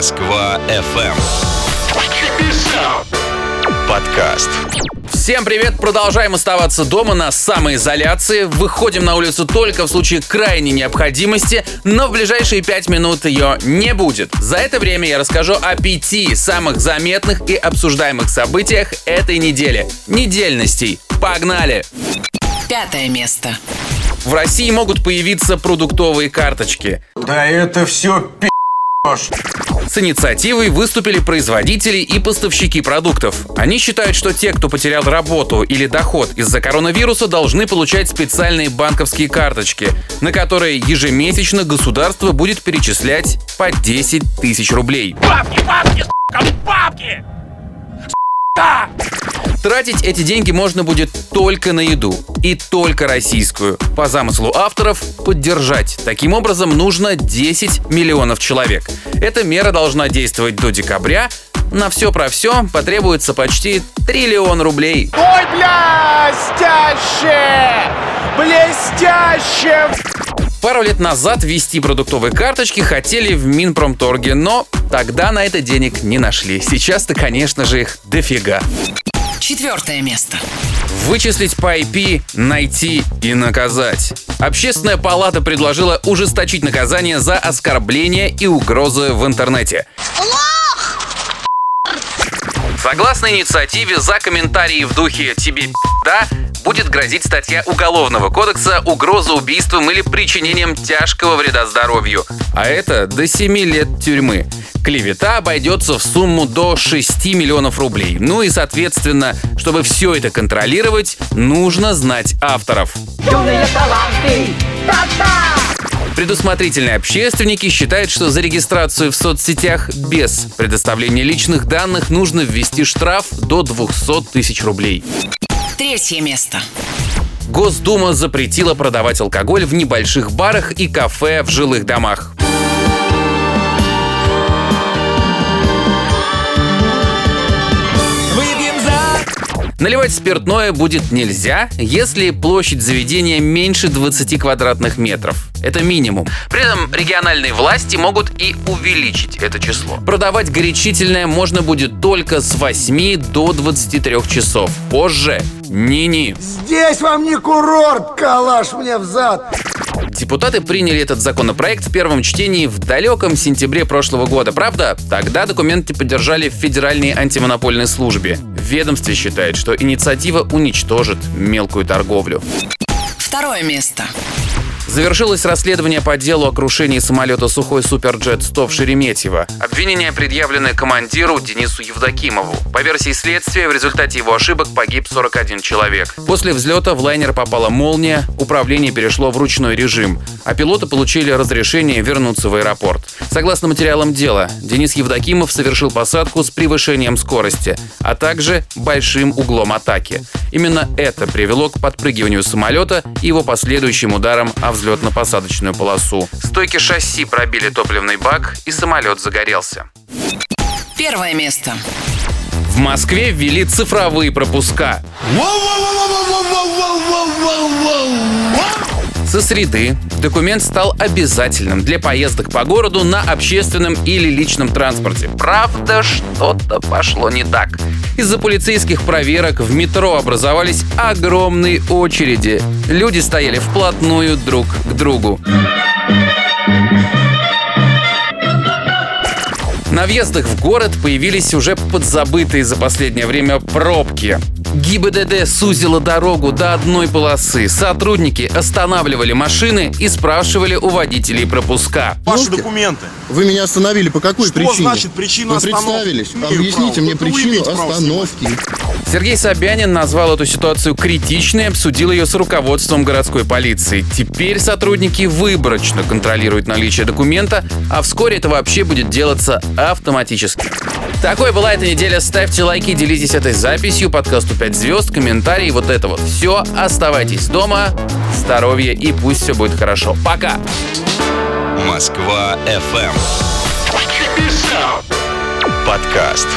Москва FM. Подкаст. Всем привет! Продолжаем оставаться дома на самоизоляции. Выходим на улицу только в случае крайней необходимости, но в ближайшие пять минут ее не будет. За это время я расскажу о пяти самых заметных и обсуждаемых событиях этой недели. Недельностей. Погнали! Пятое место. В России могут появиться продуктовые карточки. Да это все пи***. С инициативой выступили производители и поставщики продуктов. Они считают, что те, кто потерял работу или доход из-за коронавируса, должны получать специальные банковские карточки, на которые ежемесячно государство будет перечислять по 10 тысяч рублей. Бабки, бабки, сука, бабки! Тратить эти деньги можно будет только на еду. И только российскую. По замыслу авторов, поддержать. Таким образом, нужно 10 миллионов человек. Эта мера должна действовать до декабря. На все про все потребуется почти триллион рублей. Ой, блестяще! Блестяще! Пару лет назад ввести продуктовые карточки хотели в Минпромторге, но тогда на это денег не нашли. Сейчас-то, конечно же, их дофига. Четвертое место. Вычислить по IP, найти и наказать. Общественная палата предложила ужесточить наказание за оскорбление и угрозы в интернете. Согласно инициативе, за комментарии в духе «тебе да» будет грозить статья Уголовного кодекса «Угроза убийством или причинением тяжкого вреда здоровью». А это до 7 лет тюрьмы. Клевета обойдется в сумму до 6 миллионов рублей. Ну и, соответственно, чтобы все это контролировать, нужно знать авторов. Юные таланты! Предусмотрительные общественники считают, что за регистрацию в соцсетях без предоставления личных данных нужно ввести штраф до 200 тысяч рублей. Третье место. Госдума запретила продавать алкоголь в небольших барах и кафе в жилых домах. Наливать спиртное будет нельзя, если площадь заведения меньше 20 квадратных метров. Это минимум. При этом региональные власти могут и увеличить это число. Продавать горячительное можно будет только с 8 до 23 часов. Позже ни-ни. Здесь вам не курорт, калаш мне в зад. Депутаты приняли этот законопроект в первом чтении в далеком сентябре прошлого года. Правда, тогда документы поддержали в Федеральной антимонопольной службе. В ведомстве считает, что инициатива уничтожит мелкую торговлю. Второе место. Завершилось расследование по делу о крушении самолета «Сухой Суперджет-100» в Шереметьево. Обвинения предъявлены командиру Денису Евдокимову. По версии следствия, в результате его ошибок погиб 41 человек. После взлета в лайнер попала молния, управление перешло в ручной режим, а пилоты получили разрешение вернуться в аэропорт. Согласно материалам дела, Денис Евдокимов совершил посадку с превышением скорости, а также большим углом атаки. Именно это привело к подпрыгиванию самолета и его последующим ударам о взлетно-посадочную полосу. Стойки шасси пробили топливный бак, и самолет загорелся. Первое место. В Москве ввели цифровые пропуска. Со среды документ стал обязательным для поездок по городу на общественном или личном транспорте. Правда, что-то пошло не так. Из-за полицейских проверок в метро образовались огромные очереди. Люди стояли вплотную друг к другу. На въездах в город появились уже подзабытые за последнее время пробки. ГИБДД сузила дорогу до одной полосы. Сотрудники останавливали машины и спрашивали у водителей пропуска. Ваши документы. Вы меня остановили по какой Что причине? значит причина Вы остановки? представились? Имею Объясните право. мне вы причину остановки. Сергей Собянин назвал эту ситуацию критичной и обсудил ее с руководством городской полиции. Теперь сотрудники выборочно контролируют наличие документа, а вскоре это вообще будет делаться автоматически. Такой была эта неделя. Ставьте лайки, делитесь этой записью, подкасту 5 звезд, комментарии, вот это вот все. Оставайтесь дома, здоровья и пусть все будет хорошо. Пока! Москва FM. Подкаст.